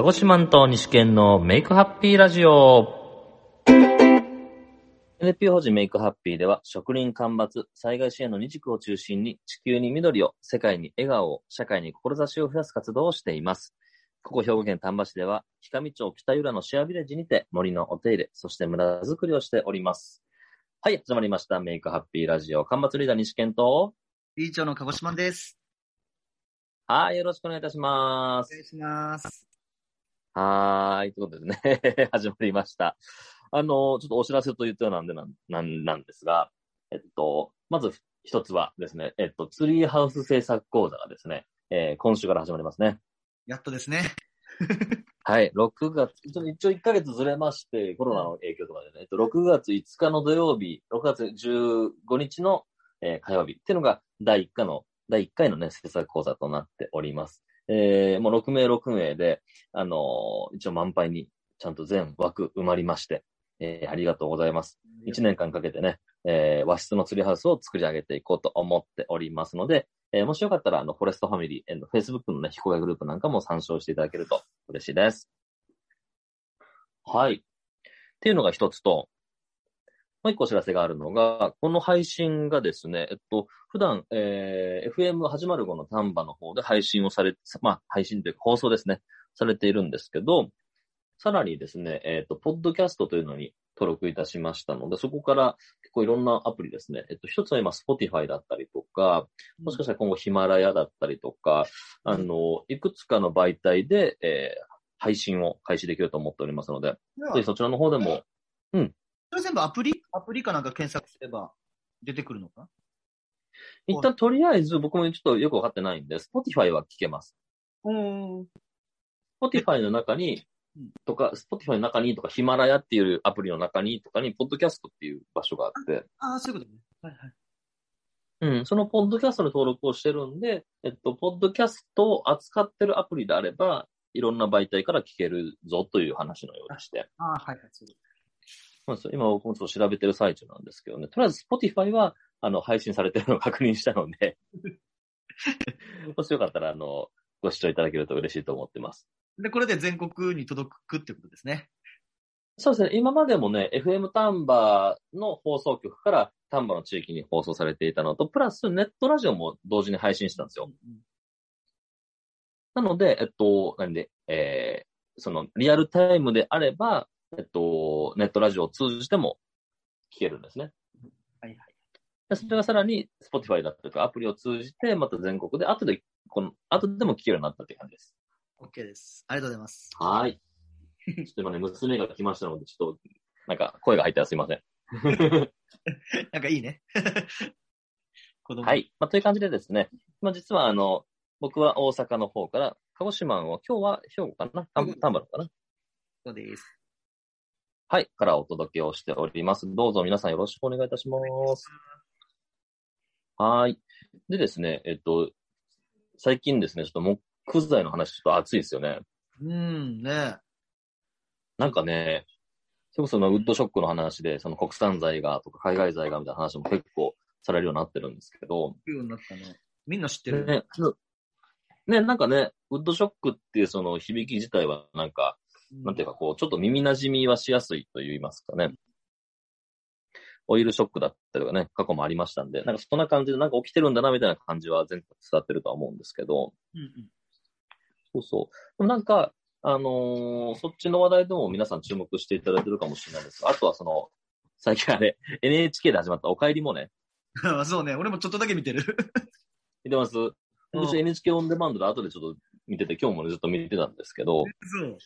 鹿児島と西県のメイクハッピーラジオ。NPO 法人メイクハッピーでは、植林干ばつ、災害支援の二軸を中心に、地球に緑を、世界に笑顔を、社会に志を増やす活動をしています。ここ兵庫県丹波市では、氷上町北浦のシェアビレッジにて森のお手入れ、そして村づくりをしております。はい、始まりました。メイクハッピーラジオ。干ばつリーダー西健と、理事長の鹿児島です。はい、よろしくお願いいたします。お願いします。はーい。ということでね、始まりました。あの、ちょっとお知らせと言ったようなんでなん、なんなんですが、えっと、まず一つはですね、えっと、ツリーハウス制作講座がですね、えー今週から始まりますね。やっとですね。はい、6月、一応一応1ヶ月ずれまして、コロナの影響とかでね、えっと、6月5日の土曜日、6月15日の、えー火曜日っていうのが第1回の、第1回のね、制作講座となっております。えーもう6名6名で、あのー一応満杯にちゃんと全枠埋まりまして、えーありがとうございます。1年間かけてね、えー和室のツリーハウスを作り上げていこうと思っておりますので、えーもしよかったら、あの、フォレストファミリー、えーの Facebook のね、非公開グループなんかも参照していただけると嬉しいです。はい。っていうのが一つと、もう一個お知らせがあるのが、この配信がですね、えっと、普段、えー FM805 の丹波の方で配信をされ、まあ、配信というか放送ですね、されているんですけど、さらにですね、えっ、と、ポッドキャストというのに登録いたしましたので、そこから結構いろんなアプリですね。えっと、一つは今、Spotify だったりとか、もしかしたら今後ヒマラヤだったりとか、あの、いくつかの媒体で、えー配信を開始できると思っておりますので、そぜひそちらの方でも、れ全部アプリ？アプリかなんか検索すれば出てくるのか？一旦とりあえず僕もちょっとよくわかってないんで、Spotify は聞けます。うん。Spotify の中にうん、とか、Spotify の中にとか、ヒマラヤっていうアプリの中にとかに、ポッドキャストっていう場所があって、ああ、そういうことね。はいはい。うん、そのポッドキャストの登録をしてるんで、えっと、ポッドキャストを扱ってるアプリであれば、いろんな媒体から聞けるぞという話のようでして。ああ、はいはい。そういうこそうですよ今僕もちょっと調べてる最中なんですけどね。とりあえず Spotify は、あの、配信されてるのを 確認したので、もしよかったら、あの、ご視聴いただけると嬉しいと思ってます。とで、これで全国に届くってことですね。そうですね。今までもね、FM 丹波の放送局から丹波の地域に放送されていたのと、プラスネットラジオも同時に配信してたんですよ。うんなので、えっと、なんで、えー、その、リアルタイムであれば、えっと、ネットラジオを通じても聞けるんですね。はいはい。でそれがさらに、Spotify だったりとかアプリを通じて、また全国で、後で、この、後でも聞けるようになったっていう感じです。OK です。ありがとうございます。はい。ちょっと今ね、娘が来ましたので、ちょっと、なんか、声が入ったらすいません。なんかいいね。は。い。まあ、という感じでですね、まあ、実は、あの、僕は大阪の方から、鹿児島を、今日は兵庫かな？丹丹波のかな？そうです。はい。からお届けをしております。どうぞ皆さんよろしくお願いいたします。はい。でですね、えっと、最近ですね、ちょっと木材の話ちょっと熱いですよね。うん、ねなんかね、それこそのウッドショックの話で、その国産材がとか海外材がみたいな話も結構されるようになってるんですけど、聞くようになったね。みんな知ってる。ね、ね、なんかね、ウッドショックっていうその響き自体はなんか、なんていうかこう、ちょっと耳馴染みはしやすいと言いますかね。オイルショックだったりとかね、過去もありましたんで、なんかそんな感じでなんか起きてるんだなみたいな感じは全国伝わってるとは思うんですけど、うんうん。そうそう。でもなんか、あのーそっちの話題でも皆さん注目していただいてるかもしれないですが、あとはその、最近あれ、NHK で始まったお帰りもね、あ そうね。俺もちょっとだけ見てる。見てますうん私 NHK オンデマンドで後でちょっと見てて、今日もねずっと見てたんですけど、そう。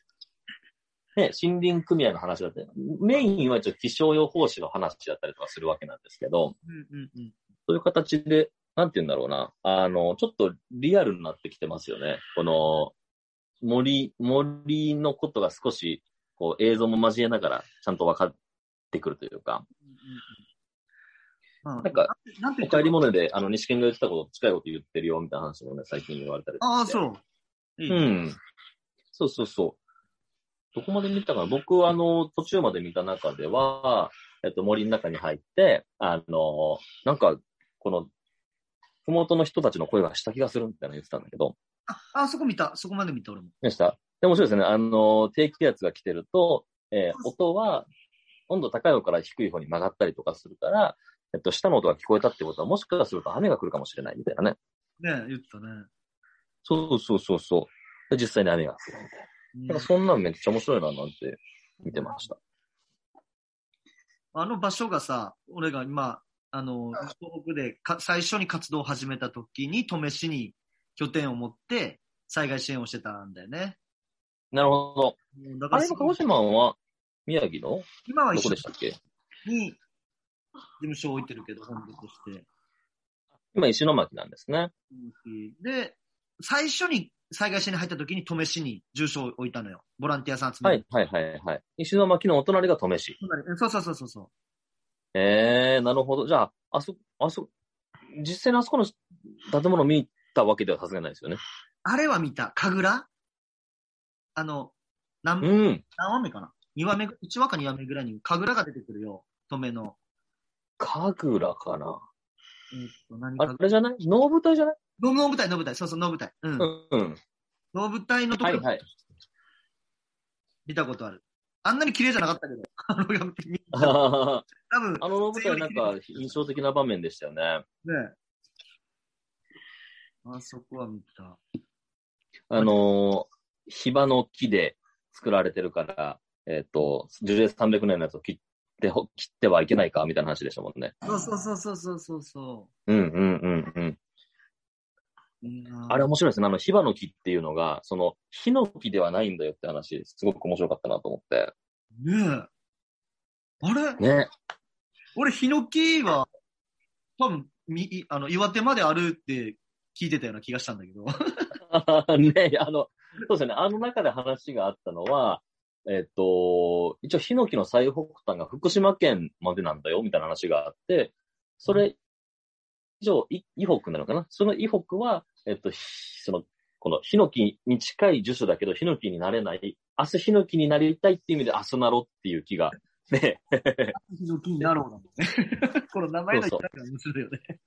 ね、森林組合の話だったり、メインは一応気象予報士の話だったりとかするわけなんですけど、うんうんうん。そういう形で、なんて言うんだろうな、あの、ちょっとリアルになってきてますよね。この、森、森のことが少し、こう、映像も交えながら、ちゃんと分かってくるというか、ななんか、なんてお帰り物で、あの、西見が言ってたこと近いこと言ってるよ、みたいな話もね、最近言われたりああ、そう。うん。そうそうそう。どこまで見たかな僕はあの、途中まで見た中では、えっと、森の中に入って、あの、なんか、この、ふもとの人たちの声がした気がするみたいなの言ってたんだけど、あ、あそこ見た。そこまで見た、俺も。でした？で面白いですね。あの、低気圧が来てると、えー音は、温度高い方から低い方に曲がったりとかするから、えっと、下の音が聞こえたってことは、もしかすると雨が来るかもしれないみたいなね。ね言ってたね。そうそうそうそう。で、実際に雨が降るみたいな。うんなんかそんなんめっちゃ面白いな、なんて見てました。あの場所がさ、俺が今、あの、東北でか最初に活動を始めた時に、登米市に拠点を持って、災害支援をしてたんだよね。なるほど。うんだからあれの鹿児島は宮城の？ど今は一緒こでしたっけ？に事務所を置いてるけど、本部として。今石巻なんですね。で、最初に災害支援に入った時に登米市に住所を置いたのよ。ボランティアさん集める。はい、はい、はい、はい。石巻のお隣が登米市。そうそうそうそうそう。ええー、なるほど。じゃあ、あそ、あそ、実際にあそこの建物を見たわけではさすがにないですよね。あれは見た。神楽？あの、何、うん。何話目かな ?2 話目、1話か2話目ぐらいに神楽が出てくるよ。登米の。神楽かな？あか。れじゃない？能舞台じゃない？能能舞台、能舞台。そうそう、能舞台。うん。うん。うん。能舞台のところ、はいはい。見たことある。あんなに綺麗じゃなかったけど。あの、やめてみあ多分、の能舞台なんか印象的な場面でしたよね。ね。あそこは見た。あのー、火場の木で作られてるから、えっ、と、樹齢300年のやつを切ってほ、切ってはいけないかみたいな話でしたもんね。そうそうそうそうそうそうそうんうんうんうん。あれ面白いですね。あの、火場の木っていうのが、その、火の木ではないんだよって話、すごく面白かったなと思って。ねえ。あれ？ね。俺、ヒノキは、多分、み、いあの、岩手まであるって聞いてたような気がしたんだけど。ね、あの、そうですよね。あの中で話があったのは、えっ、と、一応、ヒノキの最北端が福島県までなんだよ、みたいな話があって、それ以上、い以北なのかな？その以北は、えっ、と、ひその、このヒノキに近い樹種だけど、ヒノキになれない、明日ヒノキになりたいっていう意味で、アスナロっていう木が、ね、ヒノキになろうだもんね。この名前のそう言い方が面白いよね。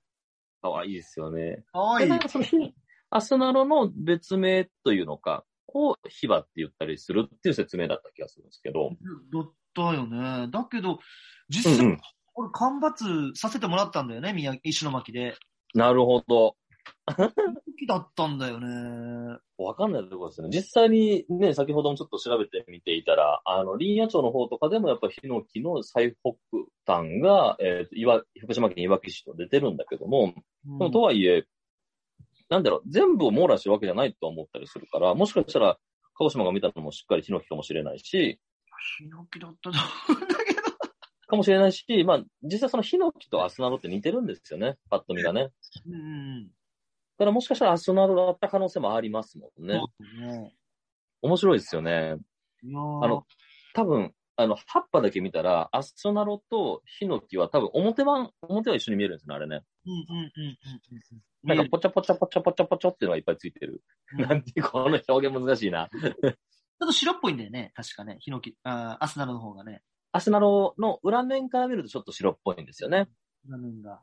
かわいいですよね。かわいいでなん。かそのヒアスナロの別名というのか、をヒバって言ったりするっていう説明だった気がするんですけど。だったよね。だけど、う実際、んうん。俺、干ばつさせてもらったんだよね、宮石巻で。なるほど。時だったんだよね。わかんないところですね。実際にね、先ほどもちょっと調べてみていたら、あの、林野町の方とかでもやっぱヒノキの最北端が、えっ、と、岩、福島県いわき市と出てるんだけども、でもとはいえ、なんだろう、全部を網羅してるわけじゃないと思ったりするから、もしかしたら、鹿児島が見たのもしっかりヒノキかもしれないし、ヒノキだったと思うんだけど。かもしれないし、まあ、実際そのヒノキとアスナロって似てるんですよね、パッと見がね。うんうん。だからもしかしたらアスナロだった可能性もありますもんね。ね。面白いですよね。あの、多分、あの、葉っぱだけ見たら、アスナロとヒノキは多分表版、表は一緒に見えるんですよね、あれね。うんうんうんうんうん。なんかポチャポチャポチャポチャポチャっていうのがいっぱいついてる。うんなんていうか、この表現難しいな。ちょっと白っぽいんだよね、確かね。ヒノキ、あーアスナロの方がね。アスナロの裏面から見るとちょっと白っぽいんですよね。裏面が。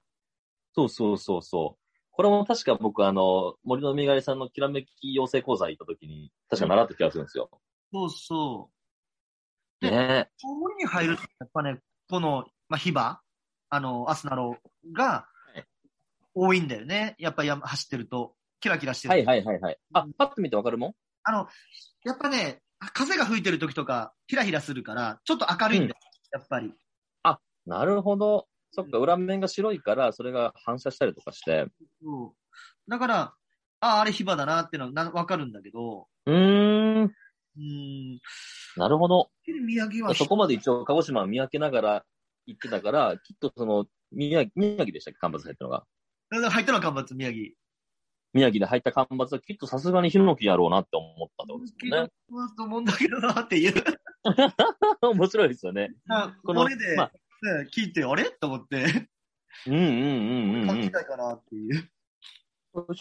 そうそうそうそう。これも確か僕、あの、森のみがりさんのきらめき養成講座行った時に、確か習った気がするんですよ。そうそう。でね森に入ると、やっぱね、この、まあ、ヒバ、あの、アスナロがい多いんだよね。やっぱり山走ってると、キラキラしてる。はいはいはいはい。あ、パッと見てわかるもん？あの、やっぱね、風が吹いてる時とか、ひらひらするから、ちょっと明るいんだよ、やっぱり。なるほど。そっか、裏面が白いから、それが反射したりとかして。そうだから、ああ、あれヒバだなっていうのはなわかるんだけど、うーん。うーん、なるほど。宮城はそこまで一応、鹿児島を見分けながら行ってたから、きっとその、宮城、宮城でしたっけ？干ばつ入ったのが。入ったのは干ばつ、宮城。宮城で入った干ばつはきっとさすがにヒノキやろうなって思ったってことですよね。と思うんだけどなっていう。面白いですよね。この骨で、まあね、聞いて、あれ？と思って、うんうんうんうん、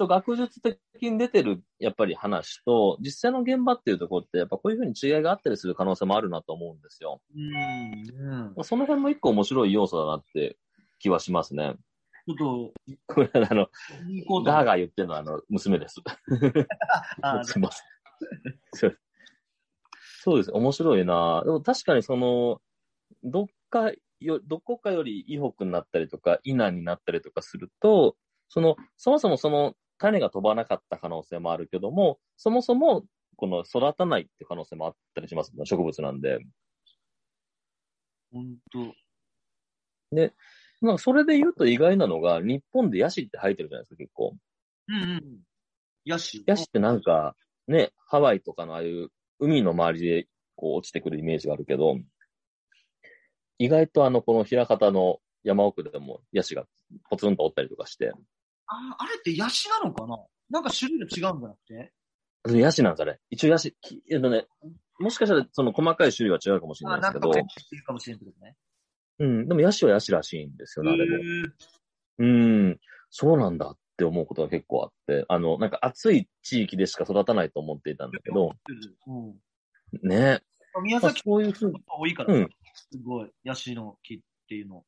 学術的に出てる、やっぱり話と、実際の現場っていうところって、やっぱこういうふうに違いがあったりする可能性もあるなと思うんですよ。うん。うん、その辺も一個面白い要素だなって気はしますね。ちょっと、これ、あの、ガーガー言ってるのは、あの、娘です。あ すいません。そうです。面白いな。でも確かにその、どっかよ、どこかより伊北になったりとか、稲になったりとかすると、その、そもそもその種が飛ばなかった可能性もあるけども、そもそも、この育たないって可能性もあったりします、植物なんで。本当まあ、それで言うと意外なのが、日本でヤシって生えてるじゃないですか、結構。うんうん。ヤシ。ヤシってなんか、ね、ハワイとかのああいう海の周りでこう落ちてくるイメージがあるけど、意外とあの、この平方の山奥でもヤシがポツンとおったりとかして、あ、あれってヤシなのかな？なんか種類が違うんじゃなくて？ヤシなんですかね。一応ヤシ、きえっとね、もしかしたらその細かい種類は違うかもしれあ、ないですけどなんかかもしれんけどね。うん、でもヤシはヤシらしいんですよね、あれも。うん、そうなんだって思うことが結構あって、あの、なんか暑い地域でしか育たないと思っていたんだけど、うん。ね。まあ宮崎そういうふうに、多いから、うんすごい、ヤシの木っていうの。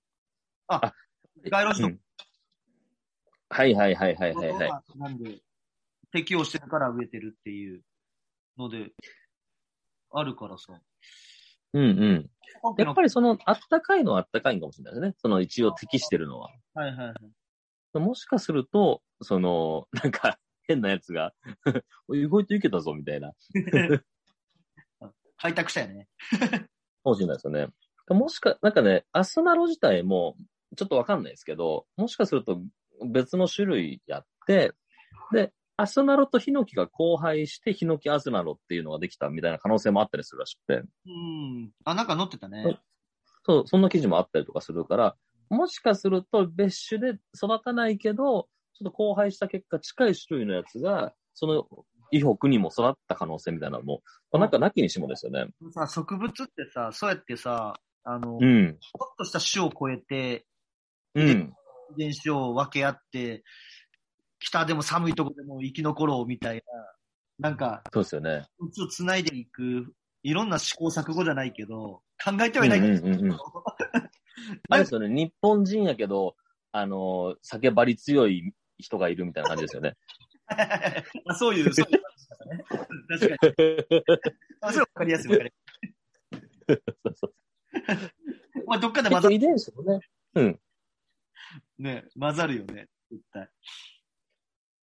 ああ、街路樹のうん。はいはいはいはいはいはい。なんで、適応してるから植えてるっていうので、あるからさ。うんうん。やっぱりその、あったかいのはあったかいんかもしれないですね。その一応適してるのは。はいはいはい。もしかすると、その、なんか、変なやつが、意外といけたぞ、みたいな。開拓したよね。かもしれないですよね。もしか、なんかね、アスナロ自体も、ちょっとわかんないですけど、もしかすると別の種類やって、で、アスナロとヒノキが交配して、ヒノキアスナロっていうのができたみたいな可能性もあったりするらしくて、うん。あ、なんか載ってたね。そう、そんな記事もあったりとかするから、もしかすると別種で育たないけど、ちょっと交配した結果近い種類のやつが、その、伊北にも育った可能性みたいなのも、まあなんかなきにしもですよね。さ、植物ってさ、そうやってさ、あの、ちょうん。っとした種を超えて、うん。遺伝子を分け合って、北でも寒いとこでも生き残ろうみたいな、なんか、そうですよね。うちを繋いでいく、いろんな試行錯誤じゃないけど、考えてはいないけど、うんうんうんうん あれですよね、日本人やけど、あのー酒張り強い人がいるみたいな感じですよね。あそういう、そういう感じだね。確かに。あ、それわかりやすいわかりやそうそうすい。まあ、どっかで混ざる、遺伝子もね、うん。ね、混ざるよね、絶対。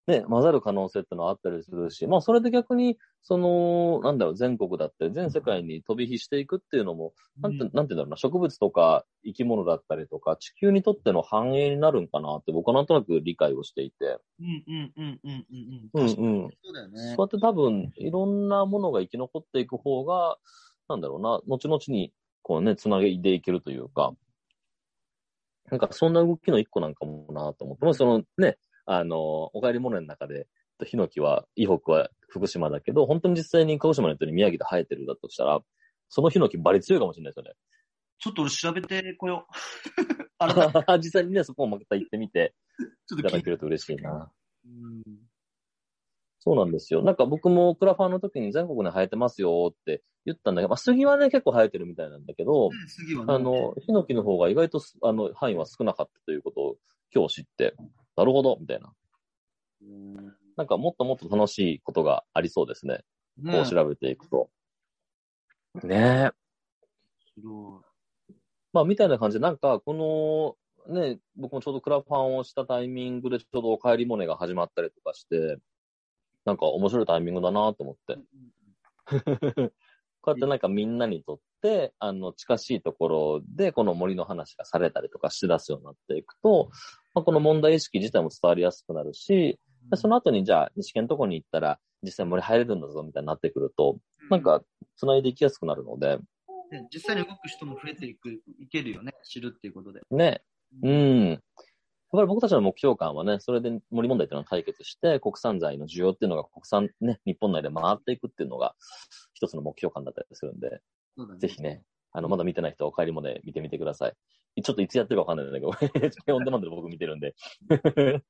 ね、混ざる可能性ってのはあったりするし、まあそれで逆に、その、なんだろう、全国だったり、全世界に飛び火していくっていうのも、なんて、うんなんていうんだろうな、植物とか生き物だったりとか、地球にとっての繁栄になるんかなって僕はなんとなく理解をしていて。うんうんうんうんうんううんん。うん。そうだよねそう。やって多分、いろんなものが生き残っていく方が、なんだろうな、後々に、こうね、つなげでいけるというか、なんかそんな動きの一個なんかもなと思って、もうそのね、あの、お帰り物の中で、ヒノキは、伊北は福島だけど、本当に実際に鹿児島の人に宮城で生えてるだとしたら、そのヒノキバリ強いかもしれないですよちょっと俺調べてこよう。あ。実際にね、そこをまた行ってみてちょっと聞いただけると嬉しいな。うんそうなんですよ。なんか僕もクラファンの時に全国で生えてますよって言ったんだけど、まあ、杉はね、結構生えてるみたいなんだけど、次はねあの、ヒノキの方が意外とすあの範囲は少なかったということを今日知って、なるほど、みたいな。うんなんかもっともっと楽しいことがありそうですね。こねう調べていくと。ねえ。白まあ、みたいな感じで、なんか、この、ね、僕もちょうどクラファンをしたタイミングでちょうどお帰りモネが始まったりとかして、なんか面白いタイミングだなと思って。こうやってなんかみんなにとって、あの、近しいところでこの森の話がされたりとかしだすようになっていくと、まあ、この問題意識自体も伝わりやすくなるし、でその後にじゃあ、西県のとこに行ったら、実際森入れるんだぞみたいになってくると、なん、か、繋いでいきやすくなるので、ね実際に動く人も増えていく、いけるよね、知るっていうことで。ね、うん。やっぱり僕たちの目標感はね、それで森問題っていうのを解決して、国産材の需要っていうのが国産ね、日本内で回っていくっていうのが一つの目標感だったりするんで、ねぜひね、あの、まだ見てない人はお帰りもね、見てみてください。ちょっといつやってるかわかんないんだけど、オンデマンドで僕見てるんで。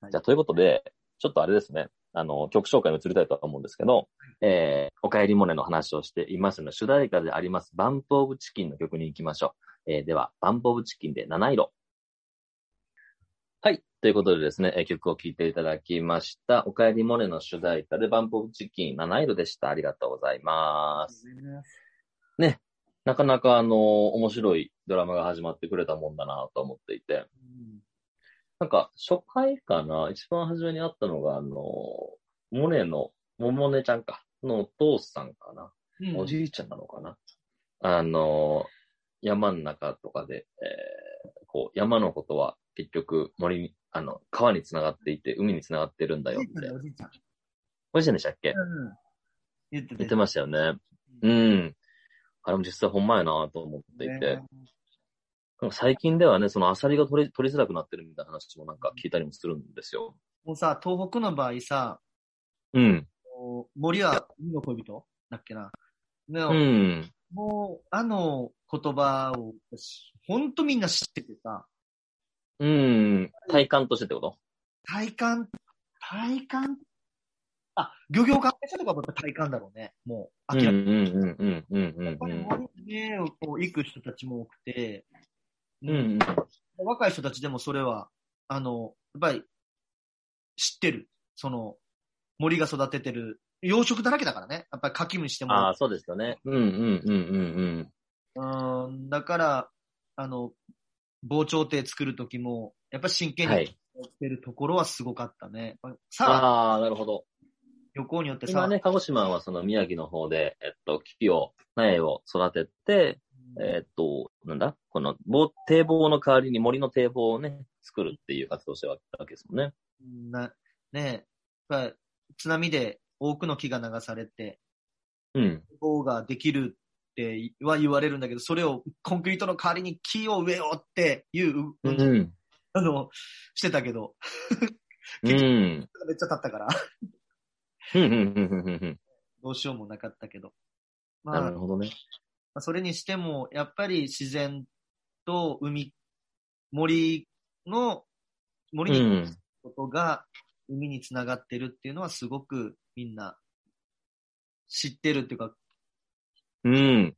はいじゃあ、ということで、ちょっとあれですね、あの、曲紹介に移りたいとは思うんですけど、えー、お帰りモネの話をしていますので、主題歌であります、バンプオブチキンの曲に行きましょう。えー、では、バンプオブチキンで七色。はい。ということでですね、えー曲を聴いていただきました。おかえりモネの主題歌でバンプオブチキン七色でした。ありがとうございます。ね、なかなかあの、面白いドラマが始まってくれたもんだなと思っていて。なんか、初回かな？一番初めにあったのが、あの、モネの、ももねちゃんか、のお父さんかな、うんおじいちゃんなのかなあの、山の中とかで、えーこう、山のことは結局森に、あの、川に繋がっていて、海に繋がってるんだよって。おじいちゃん。おじいちゃんでしたっけ？うん言ってた言ってましたよね。うん。あれも実際ほんまやなと思っていて。ね最近ではね、そのアサリが取れ取りづらくなってるみたいな話もなんか聞いたりもするんですよ。もうさ、東北の場合さ、うん。森は海の恋人？だっけな？ねうん。もう、あの言葉を、ほんとみんな知っててさ、うん。体感としてってこと？体感、体感、あ、漁業関係者とかもやっぱ体感だろうね。もう、うんう明らかに。んうんうんうんうやっぱりんうん。森にね、こう行く人たちも多くて、うんうん。若い人たちでもそれは、あの、やっぱり知ってる。その、森が育ててる、養殖だらけだからね。やっぱり柿むしても。ああ、そうですよね。うんうんうんうんうん、だから、あの、防潮堤作るときも、やっぱ真うん。剣にやはい。ってるところはすごかったね。さあ、ああ、なるほど。旅行によってさ、今ね、鹿児島はその宮城の方で、えっと、木を、苗を育てて、えっと、なんだ？この棒、堤防の代わりに森の堤防をね、作るっていう活動をしてるわけですもんね。なねやっぱり津波で多くの木が流されて、うん。棒ができるっては言われるんだけど、それをコンクリートの代わりに木を植えようっていう、うん。あの、してたけど、うん。めっちゃ経ったから。どうしようもなかったけど。まあ、なるほどね。まあそれにしても、やっぱり自然と海、森の、森にうん。ことが海につながってるっていうのはすごくみん。な知ってるっていうか、うん。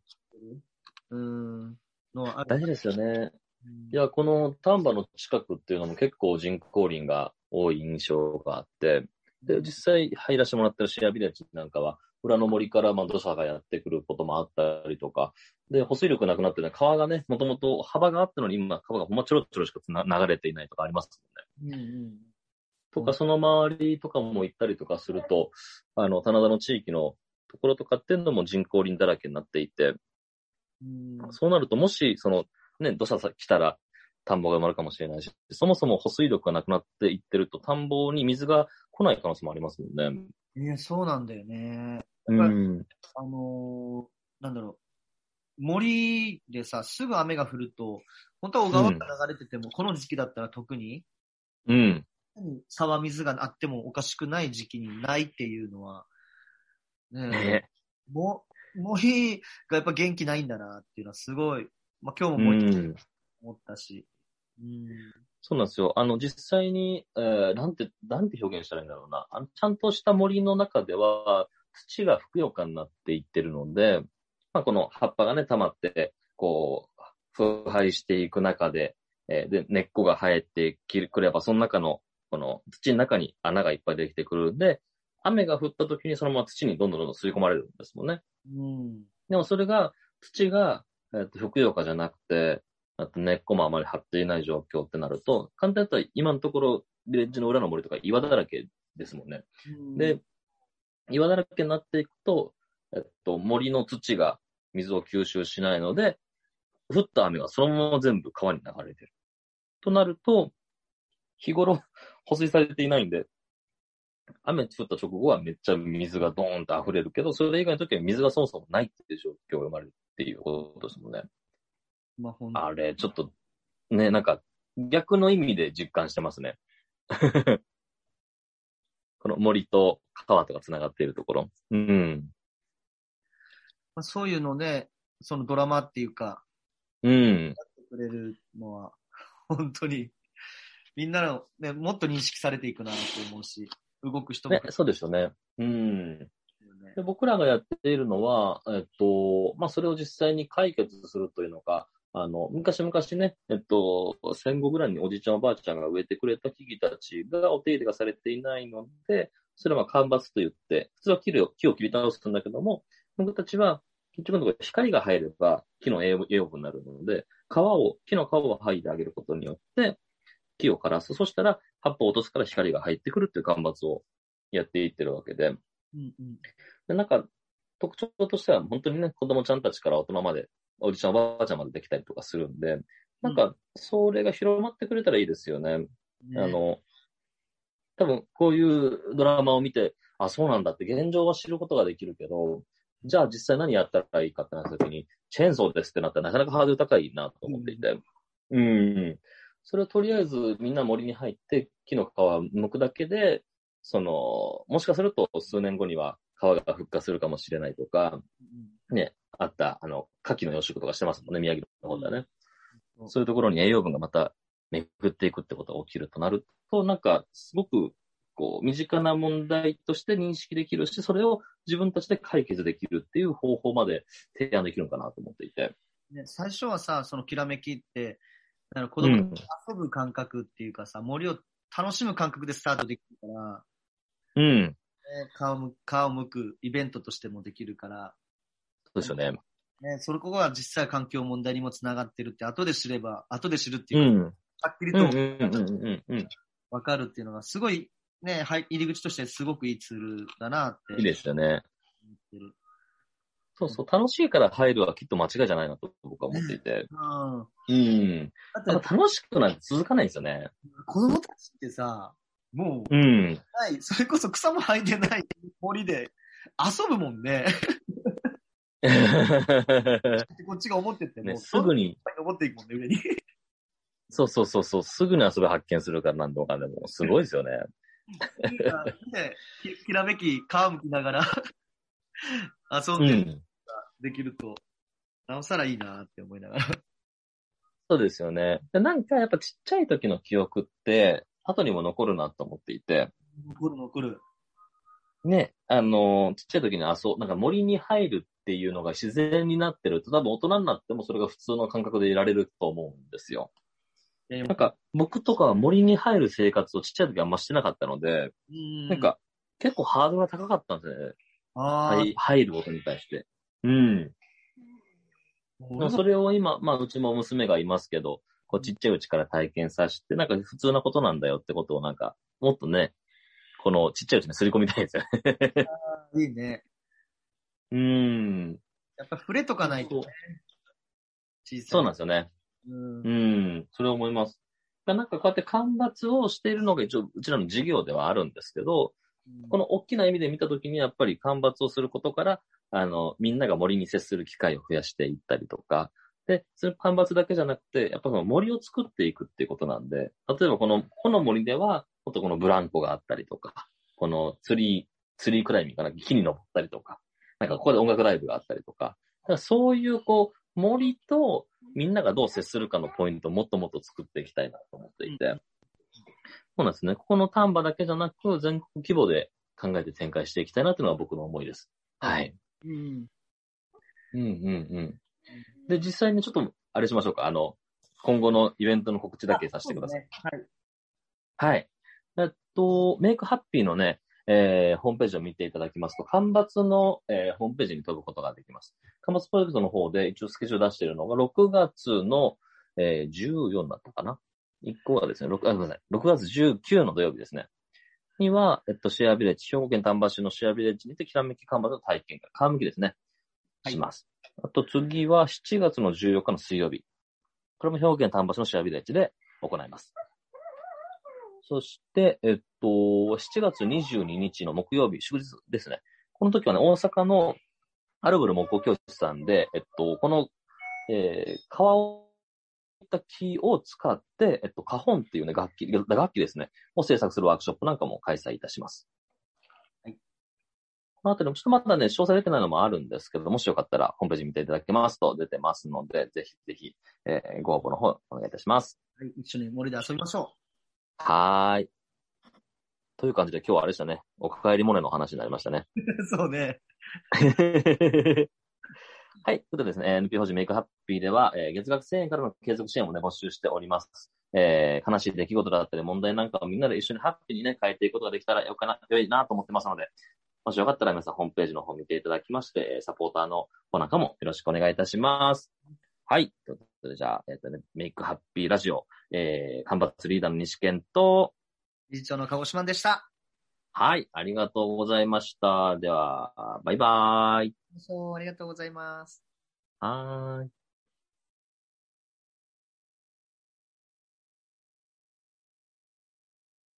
うーん、のはある。大事ですよね。うんいや、この丹波の近くっていうのも結構人工林が多い印象があって、で、実際入らせてもらってるシェアビレッジなんかは、裏の森からまあ土砂がやってくることもあったりとか、で、保水力なくなってね、川がね、もともと幅があったのに今、川がほんまちょろちょろしかつな流れていないとかありますもんね。うんうんとか、その周りとかも行ったりとかすると、あの、棚田の地域のところとかっていうのも人工林だらけになっていて、うんそうなると、もし、その、ね、土砂さ来たら、田んぼが埋まるかもしれないし、そもそも保水力がなくなっていってると、田んぼに水が来ない可能性もありますもんね。いや、そうなんだよね。うん。あのーなんだろう。森でさ、すぐ雨が降ると、本当は小川が流れてても、この時期だったら特に、うん。沢水があってもおかしくない時期にないっていうのは、ねえ、ねも森がやっぱ元気ないんだなっていうのはすごい、まあ今日うも森ん。思ったし、うん。そうなんですよ。あの、実際に、えー、なんて、なんて表現したらいいんだろうな。あのちゃんとした森の中では、土がふくよかになっていってるので、まあ、この葉っぱがね、溜まって、こう、腐敗していく中で、えーで、根っこが生えてくれば、その中の、この土の中に穴がいっぱいできてくるんで、雨が降った時にそのまま土にどんどんどんどん吸い込まれるんですもんね。うん。でもそれが、土が、えっと、ふくよかじゃなくて、あと根っこもあまり張っていない状況ってなると、簡単に言ったら今のところ、ビレッジの裏の森とか岩だらけですもんね。で、岩だらけになっていくと、えっと、森の土が水を吸収しないので、降った雨がそのまま全部川に流れてる。となると、日頃保水されていないんで、雨降った直後はめっちゃ水がドーンと溢れるけど、それ以外の時は水がそもそもないっていう状況が生まれるっていうことですもんね。まあ、ほんとあれ、ちょっと、ね、なんか、逆の意味で実感してますね。この森と川とか繋がっているところ。うん。まあ、そういうのね、そのドラマっていうか、うん。くれるのは、本当に、みんなの、ね、もっと認識されていくなと思うし、動く人もね、そうですよね。うん。ねで僕らがやっているのは、えっと、まあ、それを実際に解決するというのか、あの、昔々ね、えっと、戦後ぐらいにおじいちゃんおばあちゃんが植えてくれた木々たちがお手入れがされていないので、それは干ばつと言って、普通は木を木を切り倒すんだけども、僕たちは結局のところ光が入れば木の栄養分になるので、皮を、木の皮を剥いであげることによって、木を枯らす。そしたら葉っぱを落とすから光が入ってくるっていう干ばつをやっていってるわけで。うんうん、でなんか、特徴としては本当にね、子供ちゃんたちから大人まで、おじちゃんおばあちゃんまでできたりとかするんで、なんか、それが広まってくれたらいいですよね。ねあの、多分こういうドラマを見て、あ、そうなんだって現状は知ることができるけど、じゃあ実際何やったらいいかってなった時に、チェーンソーですってなったらなかなかハードル高いなと思っていて。うん。うんそれをとりあえずみんな森に入って木の皮を剥くだけで、その、もしかすると数年後には皮が復活するかもしれないとか、ね、あった、あの、牡蠣の養殖とかしてますもんね、宮城の方ではね。そういうところに栄養分がまた巡っていくってことが起きるとなると、なんか、すごく、こう、身近な問題として認識できるし、それを自分たちで解決できるっていう方法まで提案できるのかなと思っていて。ね、最初はさ、そのきらめきって、だから子供と遊ぶ感覚っていうかさ、うん、森を楽しむ感覚でスタートできるから、うん。顔む、顔を向くイベントとしてもできるから。そうですよね。ね、それここは実際環境問題にもつながってるって、後で知れば、後で知るっていう、うん、はっきりとわかるっていうのが、すごい、ね、入り口としてすごくいいツールだなって。いいですよね。そうそう、楽しいから入るはきっと間違いじゃないなと僕は思っていて。うん。うん。楽しくなんて続かないんですよね。子供たちってさ、もう、うん。はい、それこそ草も生えてない森で遊ぶもんね。こっちが思っててね、すぐに。登っていくもんね、上に。そうそうそうそう、すぐに遊び発見するからなんとかでも、すごいですよね。ねきらめき、皮むきながら遊んで、うんできると、なおさらいいなって思いながら。そうですよね。なんかやっぱちっちゃい時の記憶って、後にも残るなと思っていて。残る残る。ね、あの、ちっちゃい時に遊、なんか森に入るっていうのが自然になってると、多分大人になってもそれが普通の感覚でいられると思うんですよ。なんか、僕とかは森に入る生活をちっちゃい時はあんましてなかったので、んなんか、結構ハードルが高かったんですね。はい、入ることに対して。うん。それを今、まあ、うちも娘がいますけど、こうちっちゃいうちから体験させて、なんか普通なことなんだよってことをなんか、もっとね、このちっちゃいうちにすり込みたいですよね。いいね。うん。やっぱ触れとかないと、ね、そうなんですよね。うん、うん。それを思います。なんかこうやって干ばつをしているのが一応うちらの事業ではあるんですけど、うん、この大きな意味で見たときにやっぱり干ばつをすることから、あの、みんなが森に接する機会を増やしていったりとか、で、それ干ばつだけじゃなくて、やっぱその森を作っていくっていうことなんで、例えばこの、この森では、もっとこのブランコがあったりとか、このツリー、ツリークライミングかな、木に登ったりとか、なんかここで音楽ライブがあったりとか、かそういうこう、森とみんながどう接するかのポイントをもっともっと作っていきたいなと思っていて、そうなんですね。ここの丹波だけじゃなく、全国規模で考えて展開していきたいなというのが僕の思いです。はい。うん。うんうんうん。で、実際にちょっと、あれしましょうか。あの、今後のイベントの告知だけさせてください。ね、はい。はい。えっと、メイクハッピーのね、えー、ホームページを見ていただきますと、干ばつの、えー、ホームページに飛ぶことができます。干ばつプロジェクトの方で一応スケジュール出しているのが、6月の、えー、14だったかな。1個はですね、6, あごめんなさい6月19の土曜日ですね。には、えっと、シェアビレッジ、兵庫県丹波市のシェアビレッジにて、きらめき干ばつの体験会、皮むきですね。します。あと次は7月の14日の水曜日。これも兵庫県丹波市のシェアビレッジで行います。そして、えっと、7月22日の木曜日、祝日ですね。この時はね、大阪のアルブル木工教室さんで、えっと、この、えー、川をった木を使って、えっと、花本っていうね、楽器、楽器ですね、を制作するワークショップなんかも開催いたします。このあたりもちょっとまだね、詳細出てないのもあるんですけど、もしよかったらホームページ見ていただけますと出てますので、ぜひぜひ、えー、ご応募の方お願いいたします。はい、一緒に森で遊びましょう。はーい。という感じで今日はあれでしたね。おかえりモネの話になりましたね。そうね。はい。ということでですね、NP 法人メイクハッピーでは、えー月額1000円からの継続支援をね、募集しております。えー悲しい出来事だったり問題なんかをみんなで一緒にハッピーにね、変えていくことができたらよかな、良いなと思ってますので、もしよかったら皆さんホームページの方見ていただきまして、サポーターの方なんかもよろしくお願いいたします。はい。ということで、じゃあ、えっ、とね、メイクハッピーラジオ、えー、干ばつリーダーの西健と、理事長の鹿児島でした。はい、ありがとうございました。では、バイバーイ。そう、ありがとうございます。はーい。